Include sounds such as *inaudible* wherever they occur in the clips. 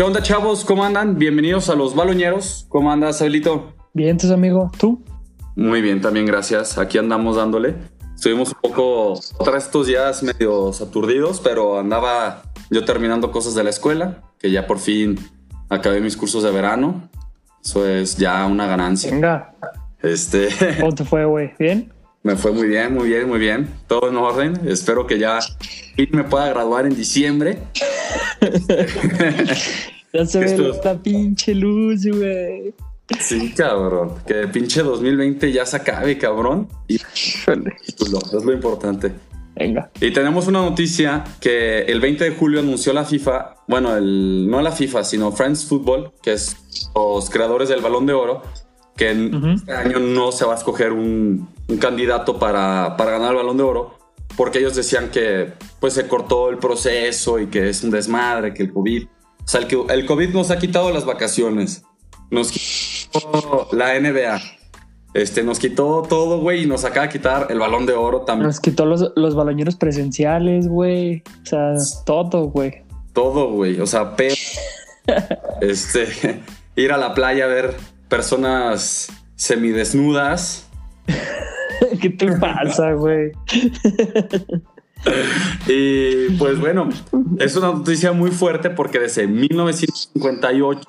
¿Qué onda, chavos? ¿Cómo andan? Bienvenidos a los baloñeros. ¿Cómo andas, Abelito? Bien, tus amigo. ¿Tú? Muy bien, también gracias. Aquí andamos dándole. Estuvimos un poco, otra vez estos días medio aturdidos, pero andaba yo terminando cosas de la escuela, que ya por fin acabé mis cursos de verano. Eso es ya una ganancia. Venga. Este. *laughs* ¿Cómo te fue, güey? ¿Bien? Me fue muy bien, muy bien, muy bien. Todo en orden. Espero que ya me pueda graduar en diciembre. *laughs* ya se ve esta pinche luz, güey. Sí, cabrón. Que pinche 2020 ya se acabe, cabrón. Y es lo importante. Venga. Y tenemos una noticia que el 20 de julio anunció la FIFA, bueno, el, no la FIFA, sino France Football, que es los creadores del Balón de Oro, que en este año no se va a escoger un, candidato para, para, ganar el Balón de Oro, porque ellos decían que pues se cortó el proceso y que es un desmadre, que el COVID, o sea, el, el COVID nos ha quitado las vacaciones, nos quitó la NBA, este, nos quitó todo, güey, y nos acaba de quitar el balón de oro también. Nos quitó los, los baloneros presenciales, güey. O sea, todo, güey. Todo, güey. O sea, pero, *laughs* este, ir a la playa a ver personas semidesnudas. ¿Qué te pasa, güey? *laughs* y pues bueno, es una noticia muy fuerte porque desde 1958,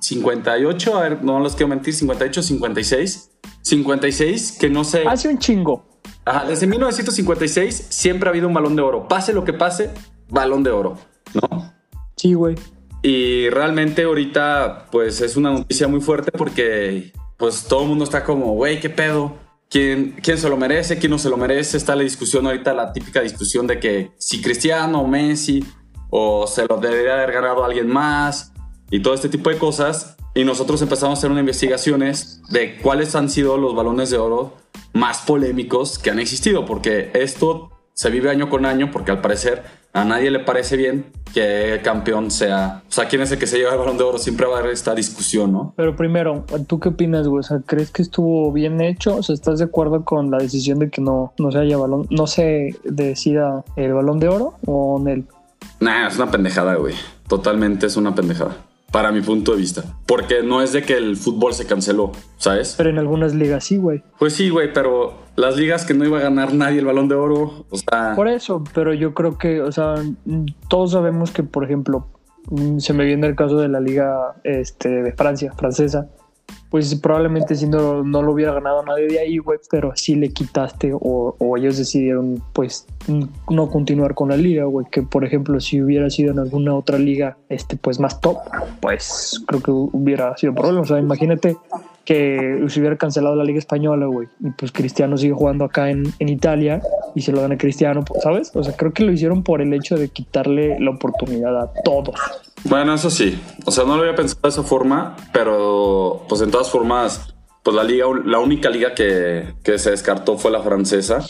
58, a ver, no los quiero mentir, 58, 56, 56, que no sé. Hace un chingo. Ajá, desde 1956 siempre ha habido un balón de oro. Pase lo que pase, balón de oro, ¿no? Sí, güey. Y realmente ahorita, pues es una noticia muy fuerte porque, pues todo el mundo está como, güey, ¿qué pedo? ¿Quién, ¿Quién se lo merece? ¿Quién no se lo merece? Está la discusión ahorita, la típica discusión de que si Cristiano Messi o se lo debería haber ganado alguien más y todo este tipo de cosas. Y nosotros empezamos a hacer unas investigaciones de cuáles han sido los balones de oro más polémicos que han existido, porque esto se vive año con año, porque al parecer a nadie le parece bien que el campeón sea, o sea, quién es el que se lleva el balón de oro, siempre va a haber esta discusión, ¿no? Pero primero, ¿tú qué opinas, güey? O sea, ¿crees que estuvo bien hecho? O sea, ¿estás de acuerdo con la decisión de que no, no se haya balón, no se decida el balón de oro o en. Nah, es una pendejada, güey. Totalmente es una pendejada para mi punto de vista. Porque no es de que el fútbol se canceló, ¿sabes? Pero en algunas ligas sí, güey. Pues sí, güey, pero las ligas que no iba a ganar nadie el balón de oro, o sea... Por eso, pero yo creo que, o sea, todos sabemos que, por ejemplo, se me viene el caso de la liga este, de Francia, francesa, pues probablemente si no, no lo hubiera ganado nadie de ahí, güey, pero sí le quitaste o, ellos decidieron pues no continuar con la liga, güey, que por ejemplo si hubiera sido en alguna otra liga, este pues más top, pues creo que hubiera sido problema, o sea, imagínate que se hubiera cancelado la liga española, güey, y pues Cristiano sigue jugando acá en, en Italia y se lo dan a Cristiano, ¿sabes? O sea, creo que lo hicieron por el hecho de quitarle la oportunidad a todos. Bueno, eso sí. O sea, no lo había pensado de esa forma, pero pues en todas formas, pues la liga, la única liga que, que se descartó fue la francesa.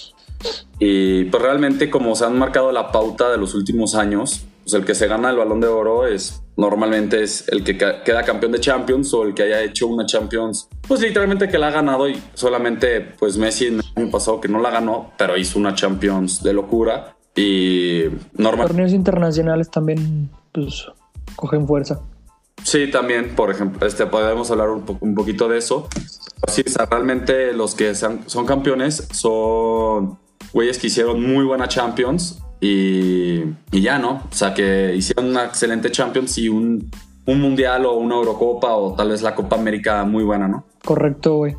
Y pues realmente como se han marcado la pauta de los últimos años, pues el que se gana el balón de oro es normalmente es el que queda campeón de Champions o el que haya hecho una Champions, pues literalmente que la ha ganado y solamente pues Messi en el año pasado que no la ganó, pero hizo una Champions de locura y normalmente... Torneos internacionales también pues cogen fuerza. Sí, también, por ejemplo, este, podemos hablar un, un poquito de eso. Sí, realmente los que son campeones son güeyes que hicieron muy buena Champions y, y, ya, ¿no? O sea, que hicieron una excelente Champions y un, un Mundial o una Eurocopa o tal vez la Copa América muy buena, ¿no? Correcto, güey.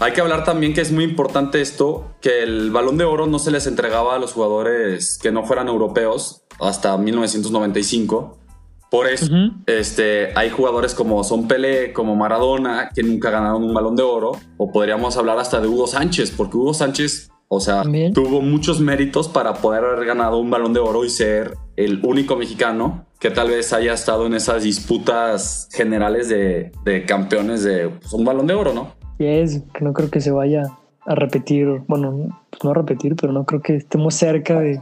Hay que hablar también que es muy importante esto, que el balón de oro no se les entregaba a los jugadores que no fueran europeos hasta 1995 por eso, este, hay jugadores como Son Pelé, como Maradona, que nunca ganaron un balón de oro. O podríamos hablar hasta de Hugo Sánchez, porque Hugo Sánchez, o sea, tuvo muchos méritos para poder haber ganado un balón de oro y ser el único mexicano que tal vez haya estado en esas disputas generales de, campeones de pues, un balón de oro, ¿no? Y es no creo que se vaya a repetir, bueno, pues no a repetir, pero no creo que estemos cerca de,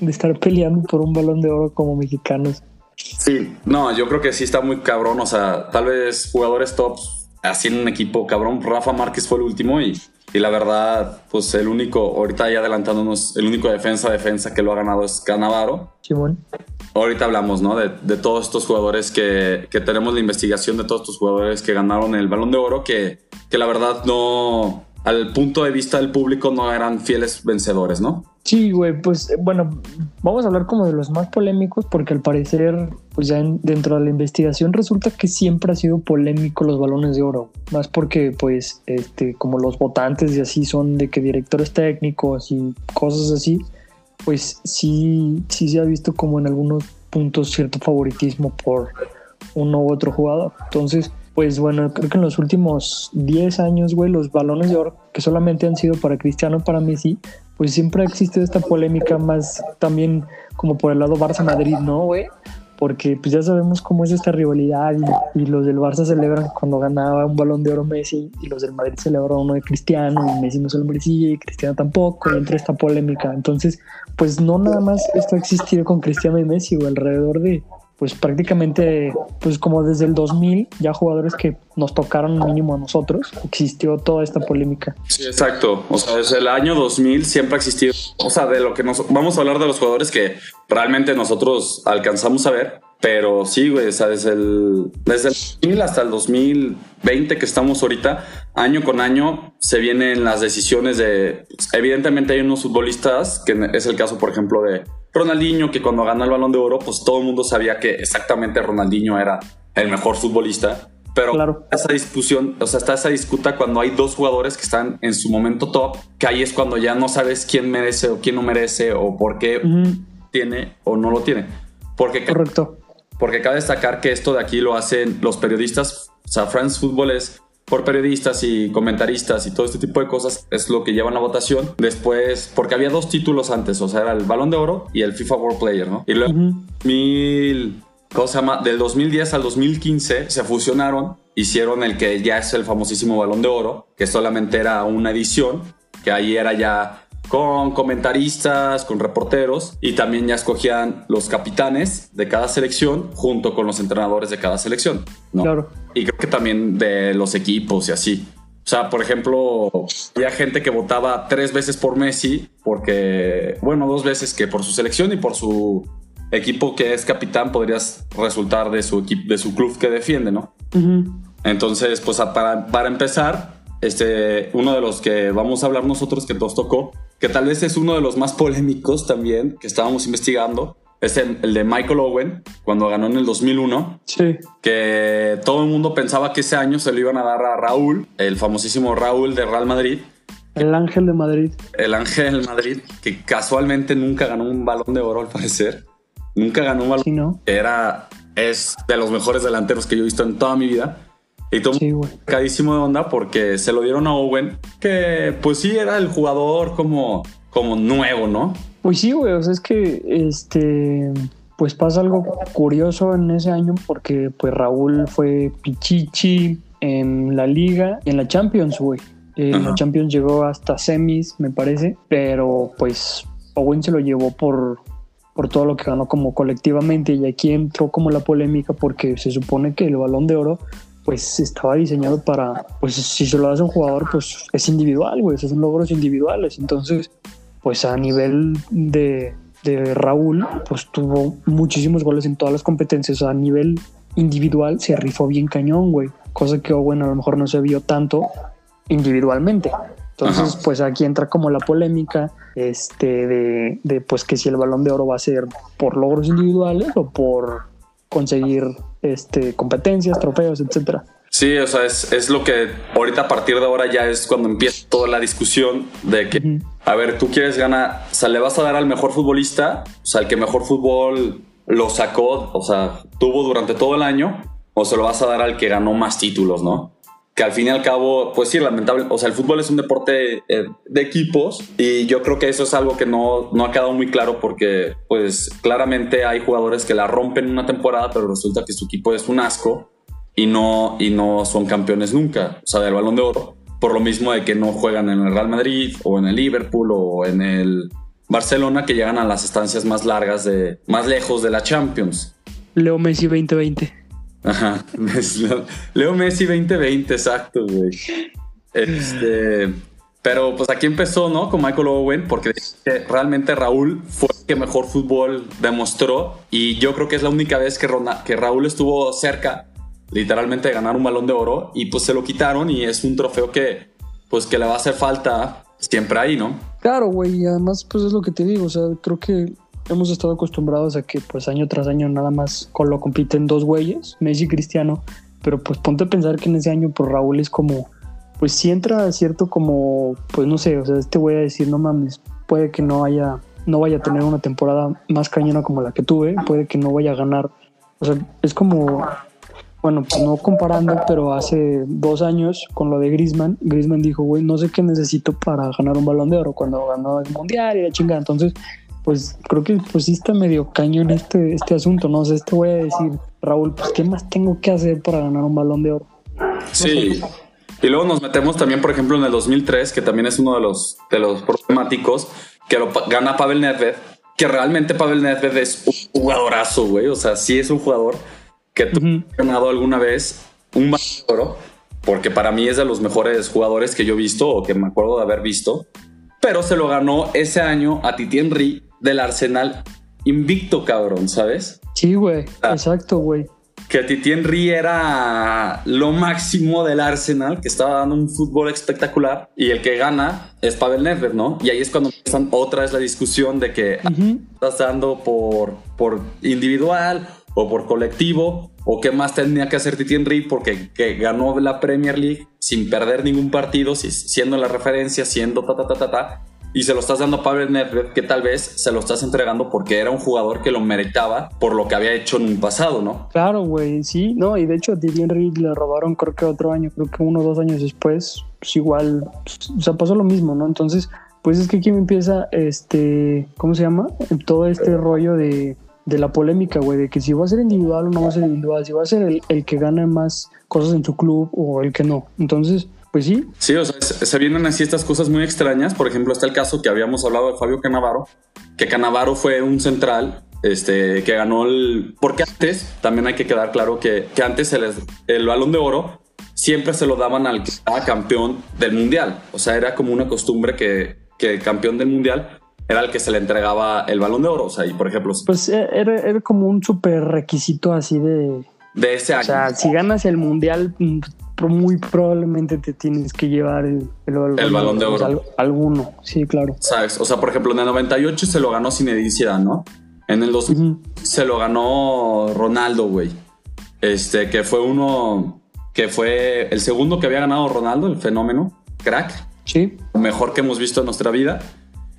de estar peleando por un balón de oro como mexicanos. Sí, no, yo creo que sí está muy cabrón. O sea, tal vez jugadores tops así en un equipo cabrón. Rafa Márquez fue el último y Y la verdad, pues el único, ahorita ya adelantándonos, el único defensa defensa que lo ha ganado es Canavaro. Simón. Ahorita hablamos, ¿no? De, de todos estos jugadores que, que, tenemos la investigación de todos estos jugadores que ganaron el balón de oro, que, que la verdad no, al punto de vista del público no eran fieles vencedores, ¿no? Sí, güey, pues bueno, vamos a hablar como de los más polémicos porque al parecer, pues ya dentro de la investigación resulta que siempre ha sido polémico los balones de oro, más porque pues este como los votantes y así son de que directores técnicos y cosas así, pues sí sí se ha visto como en algunos puntos cierto favoritismo por uno u otro jugador. Entonces, pues bueno, creo que en los últimos 10 años, güey, los balones de oro que solamente han sido para Cristiano, para Messi, pues siempre ha existido esta polémica más también como por el lado Barça-Madrid, ¿no, güey? Porque pues ya sabemos cómo es esta rivalidad y, los del Barça celebran cuando ganaba un balón de oro Messi y los del Madrid celebran uno de Cristiano y Messi no se lo merecía y Cristiano tampoco y entra esta polémica. Entonces, pues no nada más esto ha existido con Cristiano y Messi o alrededor de, pues prácticamente, pues como desde el 2000, ya jugadores que nos tocaron mínimo a nosotros, existió toda esta polémica. Sí, exacto. O sea, desde el año 2000 siempre ha existido, o sea, de lo que nos, vamos a hablar de los jugadores que realmente nosotros alcanzamos a ver, pero sí, güey, o sea, desde el, desde el 2000 hasta el 2020 que estamos ahorita, año con año se vienen las decisiones de, pues, evidentemente hay unos futbolistas, que es el caso, por ejemplo, de Ronaldinho, que cuando ganó el balón de oro, pues todo el mundo sabía que exactamente Ronaldinho era el mejor futbolista. Pero claro. esa discusión, o sea, está esa disputa cuando hay dos jugadores que están en su momento top, que ahí es cuando ya no sabes quién merece o quién no merece o por qué tiene o no lo tiene. Porque, Correcto. Porque cabe destacar que esto de aquí lo hacen los periodistas. O sea, France Football es por periodistas y comentaristas y todo este tipo de cosas es lo que llevan la votación. Después, porque había dos títulos antes, o sea, era el Balón de Oro y el FIFA World Player, ¿no? Y luego, mil, ¿cómo se llama? Del 2010 al 2015 se fusionaron, hicieron el que ya es el famosísimo Balón de Oro, que solamente era una edición, que ahí era ya con comentaristas, con reporteros y también ya escogían los capitanes de cada selección junto con los entrenadores de cada selección. ¿no? Claro. Y creo que también de los equipos y así. O sea, por ejemplo, había gente que votaba tres veces por Messi porque, bueno, dos veces que por su selección y por su equipo que es capitán podrías resultar de su equipo, de su club que defiende, ¿no? Entonces, pues para, para empezar, este, uno de los que vamos a hablar nosotros que nos tocó, que tal vez es uno de los más polémicos también que estábamos investigando, es el, de Michael Owen, cuando ganó en el 2001. Sí. Que todo el mundo pensaba que ese año se lo iban a dar a Raúl, el famosísimo Raúl de Real Madrid. El ángel de Madrid. El ángel de Madrid, que casualmente nunca ganó un balón de oro al parecer. Nunca ganó un balón. Sí, ¿no? Era, es de los mejores delanteros que yo he visto en toda mi vida. Y todo sí, cadísimo de onda porque se lo dieron a Owen, que pues sí era el jugador como, como nuevo, ¿no? Pues sí, güey, o sea, es que este pues pasa algo curioso en ese año porque pues Raúl fue pichichi en la liga y en la Champions, güey. En la Champions llegó hasta semis, me parece, pero pues Owen se lo llevó por, por todo lo que ganó como colectivamente y aquí entró como la polémica porque se supone que el balón de oro pues estaba diseñado para, pues si se lo hace un jugador, pues es individual, güey, son logros individuales. Entonces, pues a nivel de, de Raúl, pues tuvo muchísimos goles en todas las competencias. a nivel individual se rifó bien cañón, güey. Cosa que Owen a lo mejor no se vio tanto individualmente. Entonces, pues aquí entra como la polémica este, de, de, pues que si el balón de oro va a ser por logros individuales o por conseguir este, competencias, trofeos, etcétera. Sí, o sea, es, es, lo que ahorita a partir de ahora ya es cuando empieza toda la discusión de que, a ver, tú quieres ganar, o sea, le vas a dar al mejor futbolista, o sea, el que mejor fútbol lo sacó, o sea, tuvo durante todo el año, o se lo vas a dar al que ganó más títulos, ¿no? Que al fin y al cabo, pues sí, lamentable, o sea, el fútbol es un deporte eh, de equipos y yo creo que eso es algo que no, no ha quedado muy claro porque pues claramente hay jugadores que la rompen una temporada, pero resulta que su equipo es un asco y no, y no son campeones nunca, o sea, del balón de oro, por lo mismo de que no juegan en el Real Madrid o en el Liverpool o en el Barcelona que llegan a las estancias más largas de, más lejos de la Champions. Leo Messi 2020. Ajá. Leo Messi 2020, exacto, güey. Este. Pero pues aquí empezó, ¿no? Con Michael Owen, porque realmente Raúl fue el que mejor fútbol demostró y yo creo que es la única vez que, que Raúl estuvo cerca, literalmente, de ganar un balón de oro y pues se lo quitaron y es un trofeo que pues que le va a hacer falta siempre ahí, ¿no? Claro, güey, y además pues es lo que te digo, o sea, creo que hemos estado acostumbrados a que pues año tras año nada más lo compiten dos güeyes, Messi y Cristiano, pero pues ponte a pensar que en ese año pues Raúl es como, pues si entra cierto como, pues no sé, o sea, este voy a decir, no mames, puede que no haya, no vaya a tener una temporada más cañona como la que tuve, puede que no vaya a ganar, o sea, es como bueno, pues no comparando, pero hace dos años con lo de Griezmann, Griezmann dijo, güey, no sé qué necesito para ganar un balón de oro cuando ganó el mundial y la chingada. Entonces, pues creo que pues sí está medio cañón este, este asunto, ¿no? sé, este voy a decir, Raúl, pues ¿qué más tengo que hacer para ganar un balón de oro? Sí. Y luego nos metemos también, por ejemplo, en el 2003, que también es uno de los, de los problemáticos, que lo gana Pavel Nedved, que realmente Pavel Nedved es un jugadorazo, güey. O sea, sí es un jugador que tú has ganado alguna vez un balón de oro, porque para mí es de los mejores jugadores que yo he visto o que me acuerdo de haber visto, pero se lo ganó ese año a Titi Henry del Arsenal invicto, cabrón, ¿sabes? Sí, güey, exacto, güey. Que Titi Henry era lo máximo del Arsenal, que estaba dando un fútbol espectacular, y el que gana es Pavel Nedved, ¿no? Y ahí es cuando empiezan otra vez la discusión de que estás dando por, por individual o por colectivo, o qué más tenía que hacer Titi Henry porque que ganó la Premier League sin perder ningún partido, siendo la referencia, siendo ta ta ta ta ta, y se lo estás dando a Pavel Nedved que tal vez se lo estás entregando porque era un jugador que lo meritaba por lo que había hecho en un pasado, ¿no? Claro, güey, sí, no, y de hecho a Titi Henry le robaron creo que otro año, creo que uno o dos años después, pues igual, o sea, pasó lo mismo, ¿no? Entonces, pues es que aquí me empieza, este, ¿cómo se llama? Todo este rollo de de la polémica, güey, de que si va a ser individual o no va a ser individual, si va a ser el, el que gana más cosas en su club o el que no. Entonces, pues sí. Sí, o sea, se vienen así estas cosas muy extrañas. Por ejemplo, está el caso que habíamos hablado de Fabio Canavaro, que Canavaro fue un central este, que ganó el... Porque antes, también hay que quedar claro que, que antes el, el balón de oro siempre se lo daban al que estaba campeón del mundial. O sea, era como una costumbre que, que el campeón del mundial era el que se le entregaba el balón de oro. O sea, y por ejemplo. Pues eh, era, como un súper requisito así de. De ese año. O sea, si ganas el mundial, mm, muy probablemente te tienes que llevar el, el, balón de oro. alguno, sí, claro. ¿Sabes? O sea, por ejemplo, en el 98 se lo ganó sin edicidad, ¿no? En el 2000 se lo ganó Ronaldo, güey. Este, que fue uno. Que fue el segundo que había ganado Ronaldo, el fenómeno, crack. Sí. Lo mejor que hemos visto en nuestra vida.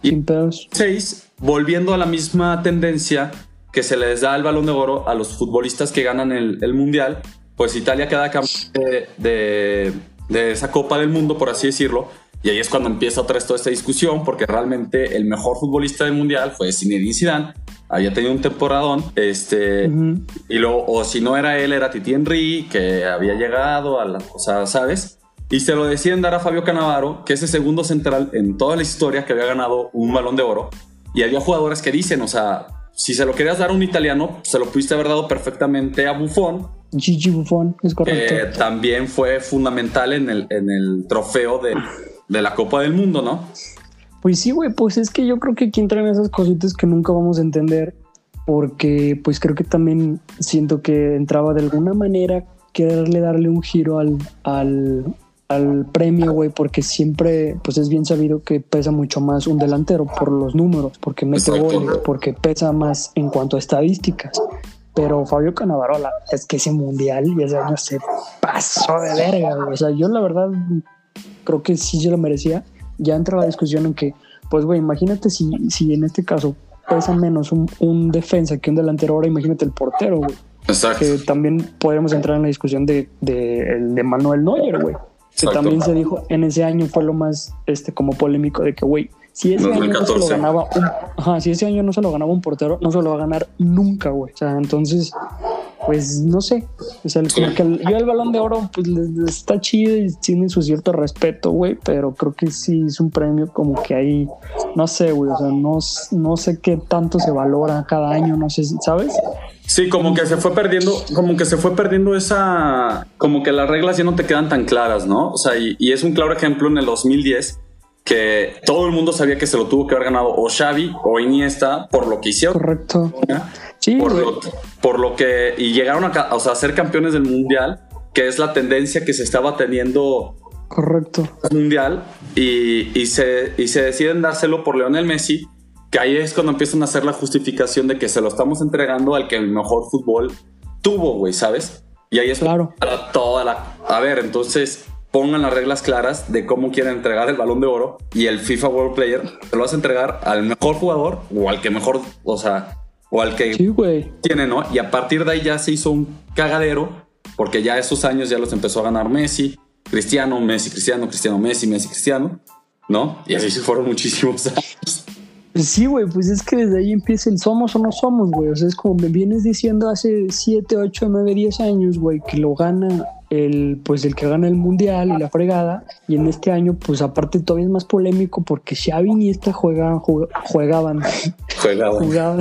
Y seis, volviendo a la misma tendencia que se les da el balón de oro a los futbolistas que ganan el, mundial, pues Italia queda campeón de, esa Copa del Mundo, por así decirlo. Y ahí es cuando empieza otra vez toda esta discusión, porque realmente el mejor futbolista del mundial fue Zinedine Zidane. Había tenido un temporadón, este, y luego, o si no era él, era Titi Henry, que había llegado a la, o sea, ¿sabes? Y se lo deciden dar a Fabio Canavaro, que es el segundo central en toda la historia que había ganado un balón de oro. Y había jugadores que dicen, o sea, si se lo querías dar a un italiano, se lo pudiste haber dado perfectamente a Buffon. Gigi Buffon, es correcto. Que también fue fundamental en el, en el trofeo de, de la Copa del Mundo, ¿no? Pues sí, güey, pues es que yo creo que aquí entran esas cositas que nunca vamos a entender, porque pues creo que también siento que entraba de alguna manera quererle darle un giro al, al, al premio, güey, porque siempre, pues es bien sabido que pesa mucho más un delantero por los números, porque mete goles, porque pesa más en cuanto a estadísticas. Pero Fabio Canavarola, es que ese mundial y ese año se pasó de verga, güey. O sea, yo la verdad creo que sí se lo merecía. Ya entra la discusión en que, pues, güey, imagínate si, si en este caso pesa menos un, defensa que un delantero, ahora imagínate el portero, güey. Exacto. Que también podemos entrar en la discusión de, de, de Manuel Neuer, güey que también se dijo en ese año fue lo más este como polémico de que güey si ese año no se lo ganaba un, ajá, si ese año no se lo ganaba un portero no se lo va a ganar nunca güey. O sea entonces pues no sé. O sea que yo el balón de oro pues está chido y tiene su cierto respeto güey pero creo que sí es un premio como que ahí no sé güey o sea no, no sé qué tanto se valora cada año no sé sabes Sí, como que se fue perdiendo, como que se fue perdiendo esa, como que las reglas ya no te quedan tan claras, ¿no? O sea, y, es un claro ejemplo en el 2010 que todo el mundo sabía que se lo tuvo que haber ganado o Xavi o Iniesta por lo que hicieron. Correcto. Sí, por, lo, por lo que y llegaron a, o sea, a ser campeones del mundial, que es la tendencia que se estaba teniendo Correcto. Mundial y, y, se, y se deciden dárselo por Leonel Messi, que ahí es cuando empiezan a hacer la justificación de que se lo estamos entregando al que el mejor fútbol tuvo, güey, ¿sabes? Y ahí es claro. toda la... A ver, entonces pongan las reglas claras de cómo quieren entregar el balón de oro y el FIFA World Player se lo vas a entregar al mejor jugador o al que mejor, o sea, o al que sí, tiene, ¿no? Y a partir de ahí ya se hizo un cagadero porque ya esos años ya los empezó a ganar Messi Cristiano, Messi, Cristiano, Cristiano, Messi, Messi, Cristiano, ¿no? Y así se fueron muchísimos *laughs* años. Sí, güey, pues es que desde ahí empieza el somos o no somos, güey. O sea, es como me vienes diciendo hace 7, 8, 9, 10 años, güey, que lo gana el, pues el que gana el mundial y la fregada. Y en este año, pues aparte todavía es más polémico porque Xavi y esta juegan, jugaban. *laughs* Jugaban. jugaban.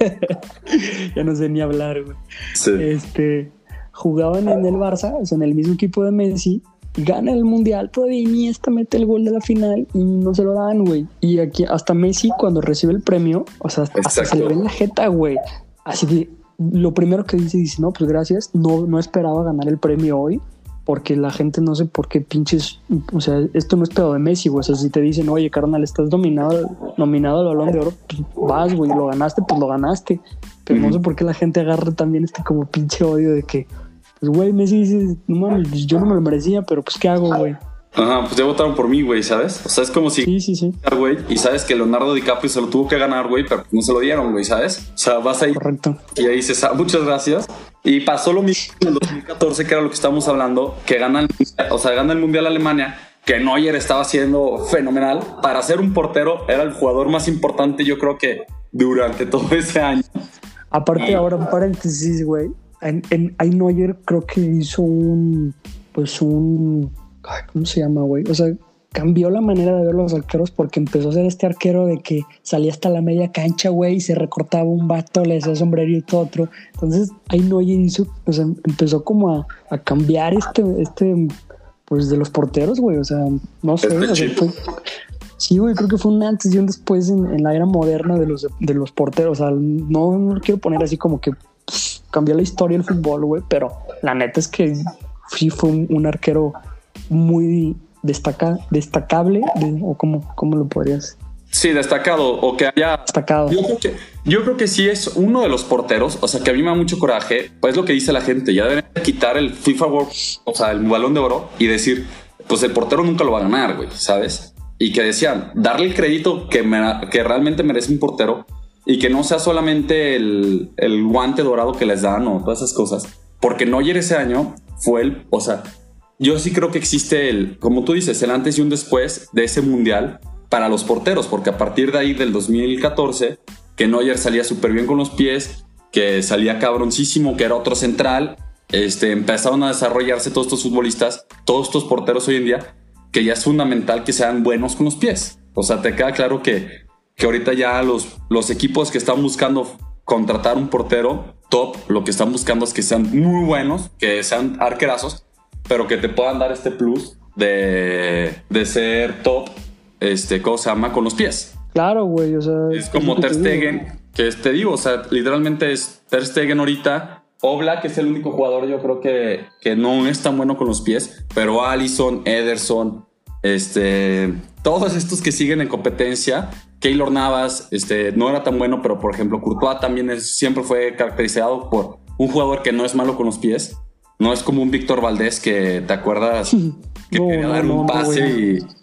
*laughs* ya no sé ni hablar, güey. Sí. Este, jugaban en el Barça, o sea, en el mismo equipo de Messi gana el mundial, todavía Iniesta mete el gol de la final y no se lo dan, güey. Y aquí hasta Messi cuando recibe el premio, o sea, hasta se le ve en la jeta, güey. Así que lo primero que dice, dice, no, pues gracias, no, no esperaba ganar el premio hoy, porque la gente no sé por qué pinches, o sea, esto no es pedo de Messi, güey. O sea, si te dicen, oye, carnal, estás dominado, nominado al balón de oro, pues vas, güey, lo ganaste, pues lo ganaste. Pero no sé por qué la gente agarra también este como pinche odio de que pues, güey, Messi dice, no mames, pues, yo no me lo merecía, pero pues, ¿qué hago, güey? Ajá, pues ya votaron por mí, güey, ¿sabes? O sea, es como si... Sí, sí, sí. Güey, y sabes que Leonardo DiCaprio se lo tuvo que ganar, güey, pero no se lo dieron, güey, ¿sabes? O sea, vas ahí... Correcto. Y ahí dices, ah, muchas gracias. Y pasó lo mismo en el 2014, que era lo que estábamos hablando, que gana el, o sea, gana el Mundial Alemania, que Neuer estaba haciendo fenomenal. Para ser un portero, era el jugador más importante, yo creo que durante todo ese año. Aparte, ahora un paréntesis, güey Neuer creo que hizo un, pues un, ¿cómo se llama, güey? O sea, cambió la manera de ver los arqueros porque empezó a ser este arquero de que salía hasta la media cancha, güey, y se recortaba un vato, le hacía sombrerito otro. Entonces, ahí Neuer hizo, o sea, empezó como a, a cambiar este, este, pues de los porteros, güey. O sea, no sé, o sea, fue, Sí, güey, creo que fue un antes y un después en, la era moderna de los, de los porteros. O sea, no, quiero poner así como que cambió la historia del fútbol, güey, pero la neta es que sí fue un, arquero muy destaca, destacable, o cómo, cómo lo podrías Sí, destacado o que haya destacado. Yo creo, que, yo creo que sí es uno de los porteros, o sea, que a mí me da mucho coraje, pues lo que dice la gente, ya deben quitar el FIFA World, o sea, el balón de oro y decir, pues el portero nunca lo va a ganar, güey, ¿sabes? Y que decían, darle el crédito que, que realmente merece un portero y que no sea solamente el, el, guante dorado que les dan o todas esas cosas. Porque Neuer ese año fue el, o sea, yo sí creo que existe el, como tú dices, el antes y un después de ese mundial para los porteros, porque a partir de ahí del 2014, que Neuer salía súper bien con los pies, que salía cabroncísimo, que era otro central, este, empezaron a desarrollarse todos estos futbolistas, todos estos porteros hoy en día, que ya es fundamental que sean buenos con los pies. O sea, te queda claro que que ahorita ya los, los equipos que están buscando contratar un portero top, lo que están buscando es que sean muy buenos, que sean arquerazos, pero que te puedan dar este plus de, de ser top, este, ¿cómo se llama? Con los pies. Claro, güey, o sea... Es como Ter Stegen, que te digo, o sea, literalmente es Ter Stegen ahorita, Oblak es el único jugador yo creo que, que no es tan bueno con los pies, pero Allison, Ederson, este, todos estos que siguen en competencia Keylor Navas este, no era tan bueno, pero por ejemplo, Courtois también es, siempre fue caracterizado por un jugador que no es malo con los pies. No es como un Víctor Valdés que te acuerdas *laughs* que quería dar un pase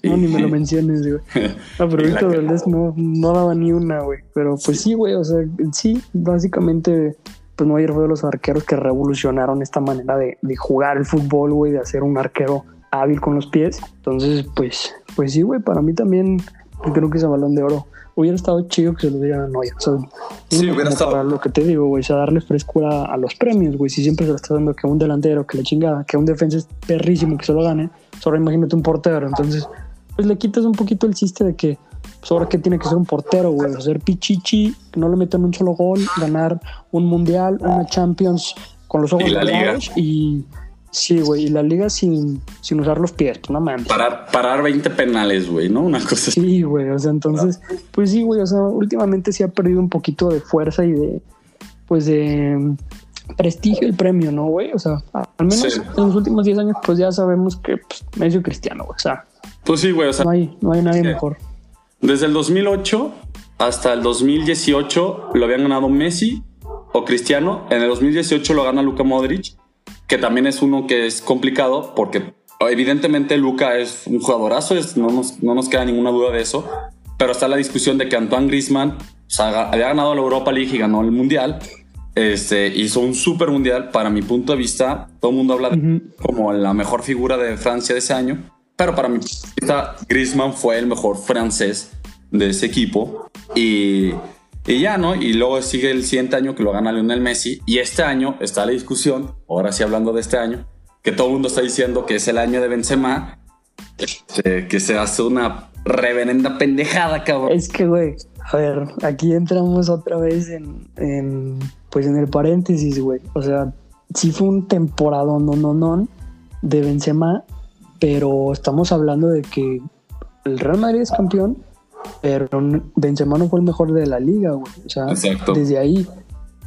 y, No, ni me lo *laughs* menciones, güey. *laughs* No, pero Víctor Valdés no, no daba ni una, güey. Pero pues sí, güey, o sea, sí, básicamente, pues no fue de los arqueros que revolucionaron esta manera de, de jugar el fútbol, güey, de hacer un arquero hábil con los pies. Entonces, pues, pues sí, güey, para mí también creo que ese balón de oro hubiera estado chido que se lo dieran a O sea, sí, hubiera estado. Para lo que te digo, güey, o sea, darle frescura a los premios, güey. Si siempre se lo está dando que un delantero, que la chingada, que un defensa es perrísimo que se lo gane, solo imagínate un portero. Entonces, pues le quitas un poquito el chiste de que, pues ahora que tiene que ser un portero, güey, hacer pichichi, que no le metan un solo gol, ganar un mundial, una Champions con los ojos y la liga. y Sí, güey, y la liga sin, sin usar los pies, pues, no mames. Parar, parar 20 penales, güey, ¿no? Una cosa así. Sí, güey, o sea, entonces, pues sí, güey, o sea, últimamente sí ha perdido un poquito de fuerza y de, pues de mm, prestigio el premio, ¿no, güey? O sea, al menos Sí. en los últimos 10 años, pues ya sabemos que pues, Messi o Cristiano, güey, o sea, Pues sí, güey, o sea, no hay, no hay nadie Sí. mejor. desde el 2008 hasta el 2018 lo habían ganado Messi o Cristiano. En el 2018 lo gana Luka Modric, que también es uno que es complicado porque evidentemente Luka es un jugadorazo, es- no, nos, no nos queda ninguna duda de eso. Pero está la discusión de que Antoine Griezmann o sea, había ganado la Europa League y ganó el Mundial. Este, hizo un super mundial. Para mi punto de vista, todo el mundo habla de Ujú. como la mejor figura de Francia de ese año. Pero para mi punto de vista, Griezmann fue el mejor francés de ese equipo. Y, y ya, ¿no? Y luego sigue el siguiente año que lo gana Lionel Messi. Y este año está la discusión, ahora sí hablando de este año, que todo el mundo está diciendo que es el año de Benzema, este, que se hace una reverenda pendejada, cabrón. Es que, güey, a ver, aquí entramos otra vez en, pues en el paréntesis, güey. O sea, sí fue un temporada no, no, no de Benzema, pero estamos hablando de que el Real Madrid es campeón, pero Benzema no fue el mejor de la liga, güey. O sea, Exacto. desde ahí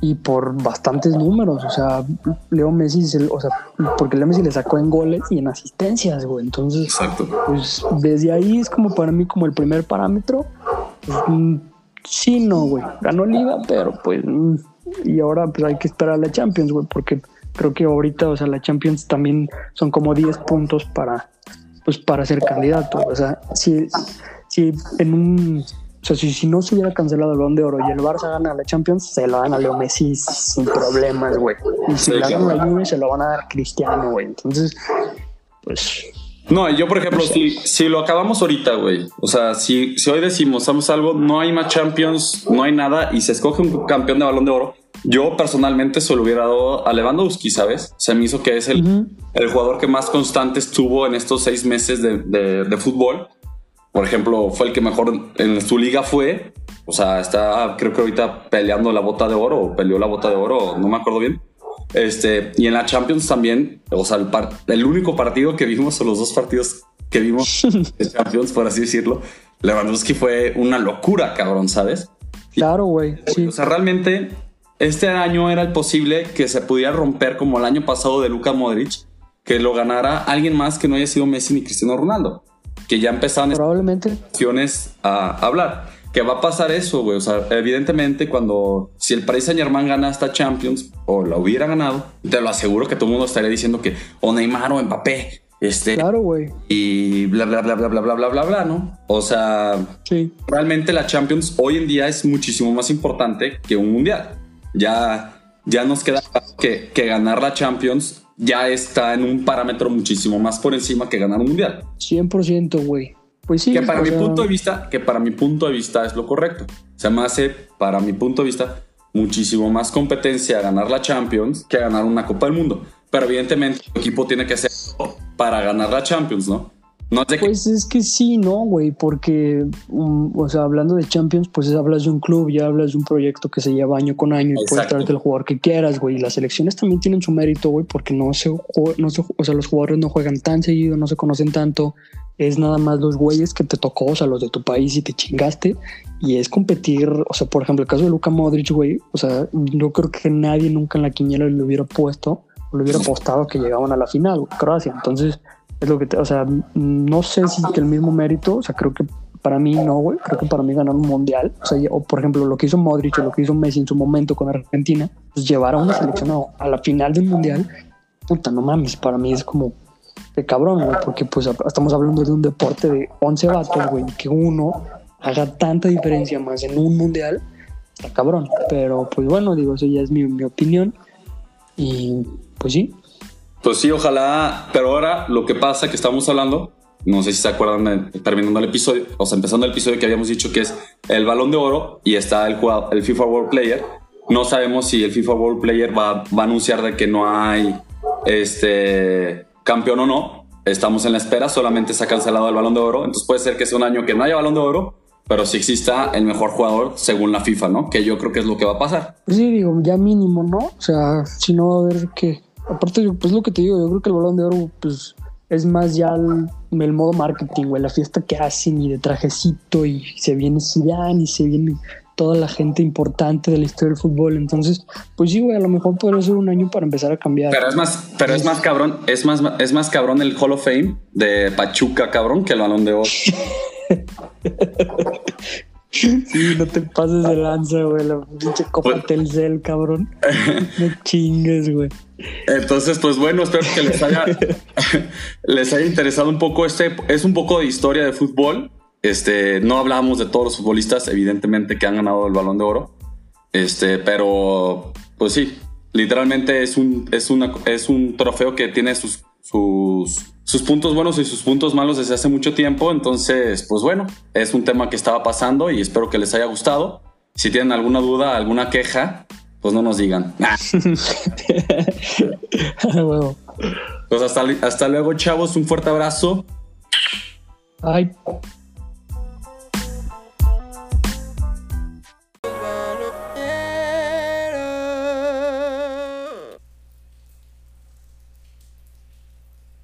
y por bastantes números. O sea, Leo Messi, se- o sea, porque Leo Messi le sacó en goles y en asistencias, güey. Entonces, Exacto. pues desde ahí es como para mí como el primer parámetro. Pues, mm, sí, no, güey. Ganó Liga, pero pues... mm, y ahora pues hay que esperar a la Champions, güey, porque creo que ahorita, o sea, la Champions también son como 10 puntos para, pues, para ser candidato. O sea, si, si en un... O sea, si, si no se hubiera cancelado el Balón de Oro y el Barça gana la Champions, se lo dan a Leo Messi sin problemas, güey. Y si Sí, la claro. gana la Juve, se lo van a dar a Cristiano, güey. Entonces, pues... No, yo, por ejemplo, si, si lo acabamos ahorita, güey. O sea, si, si hoy decimos, hacemos algo, no hay más Champions, no hay nada, y se escoge un campeón de balón de oro, yo personalmente se lo hubiera dado a Lewandowski, ¿sabes? Se me hizo que es el, Ujú. el jugador que más constante estuvo en estos seis meses de, de- de fútbol. Por ejemplo, fue el que mejor en su liga fue. O sea, está, creo que ahorita peleando la bota de oro, o peleó la bota de oro, no me acuerdo bien. Este, y en la Champions también, o sea, el, par- el único partido que vimos, o los dos partidos que vimos *laughs* de Champions, por así decirlo, Lewandowski fue una locura, cabrón, ¿sabes? Claro, güey. Sí. O sea, realmente este año era el posible que se pudiera romper como el año pasado de Luka Modric, que lo ganara alguien más que no haya sido Messi ni Cristiano Ronaldo, que ya empezaban Probablemente. a hablar. Que va a pasar eso, güey. O sea, evidentemente, cuando si el Paris Saint Germain gana esta Champions o la hubiera ganado, te lo aseguro que todo el mundo estaría diciendo que o Neymar o Mbappé, este, Claro, güey. y bla, bla, bla, bla, bla, bla, bla, bla, bla, ¿no? O sea, Sí. realmente la Champions hoy en día es muchísimo más importante que un mundial. Ya, ya nos queda que, que ganar la Champions ya está en un parámetro muchísimo más por encima que ganar un mundial. 100%, güey. Pues sí. Que para mi sea, punto de vista, que para mi punto de vista es lo correcto. Se me hace, para mi punto de vista, muchísimo más competencia ganar la Champions que ganar una Copa del Mundo. Pero evidentemente el equipo tiene que hacer para ganar la Champions, ¿no? No Pues es que sí, no, güey, porque, um, o sea, hablando de Champions, pues hablas de un club, ya hablas de un proyecto que se lleva año con año y puedes traerte el jugador que quieras, güey. Y las selecciones también tienen su mérito, güey, porque no se, no se, o sea, los jugadores no juegan tan seguido, no se conocen tanto. Es nada más los güeyes que te tocó, o sea, los de tu país y te chingaste. Y es competir, o sea, por ejemplo, el caso de Luka Modric, güey, o sea, yo creo que nadie nunca en la quiniela le hubiera puesto, le hubiera *laughs* apostado que llegaban a la final, Croacia. Entonces, es lo que, te- o sea, no sé si que el mismo mérito, o sea, creo que para mí no, güey, creo que para mí ganar un mundial, o sea, o por ejemplo, lo que hizo Modric o lo que hizo Messi en su momento con Argentina, pues llevar a una selección a, a la final de un mundial, puta, no mames, para mí es como de cabrón, güey, porque pues estamos hablando de un deporte de 11 vatos, güey, que uno haga tanta diferencia más en un mundial, está cabrón, pero pues bueno, digo, eso ya es mi, mi opinión, y pues sí, Pues sí, ojalá. Pero ahora lo que pasa que estamos hablando, no sé si se acuerdan terminando el episodio, o sea, empezando el episodio que habíamos dicho que es el balón de oro y está el, jugador- el FIFA World Player. No sabemos si el FIFA World Player va, a anunciar de que no hay este campeón o no. Estamos en la espera, solamente se ha cancelado el balón de oro. Entonces puede ser que sea un año que no haya balón de oro, pero sí exista el mejor jugador según la FIFA, ¿no? Que yo creo que es lo que va a pasar. Sí, digo, ya mínimo, ¿no? O sea, si no va a haber que aparte, pues lo que te digo, yo creo que el balón de oro, pues es más ya el, modo marketing, güey, la fiesta que hacen y de trajecito y se viene Zidane y se viene toda la gente importante de la historia del fútbol. Entonces, pues sí, güey, a lo mejor podría ser un año para empezar a cambiar. Pero es más, pero es más cabrón, es más, es más cabrón el Hall of Fame de Pachuca, cabrón, que el balón de oro. *laughs* Sí, no te pases de lanza, güey. La pinche copa pues- Telcel, cabrón. No chingues, güey. Entonces, pues bueno, espero que les haya, *laughs* les haya interesado un poco este. Es un poco de historia de fútbol. Este, no hablamos de todos los futbolistas, evidentemente, que han ganado el balón de oro. Este, pero pues sí, literalmente es un, es una, es un trofeo que tiene sus, sus sus puntos buenos y sus puntos malos desde hace mucho tiempo. Entonces, pues bueno, es un tema que estaba pasando y espero que les haya gustado. Si tienen alguna duda, alguna queja, pues no nos digan. *laughs* pues hasta, hasta luego, chavos. Un fuerte abrazo. Ay.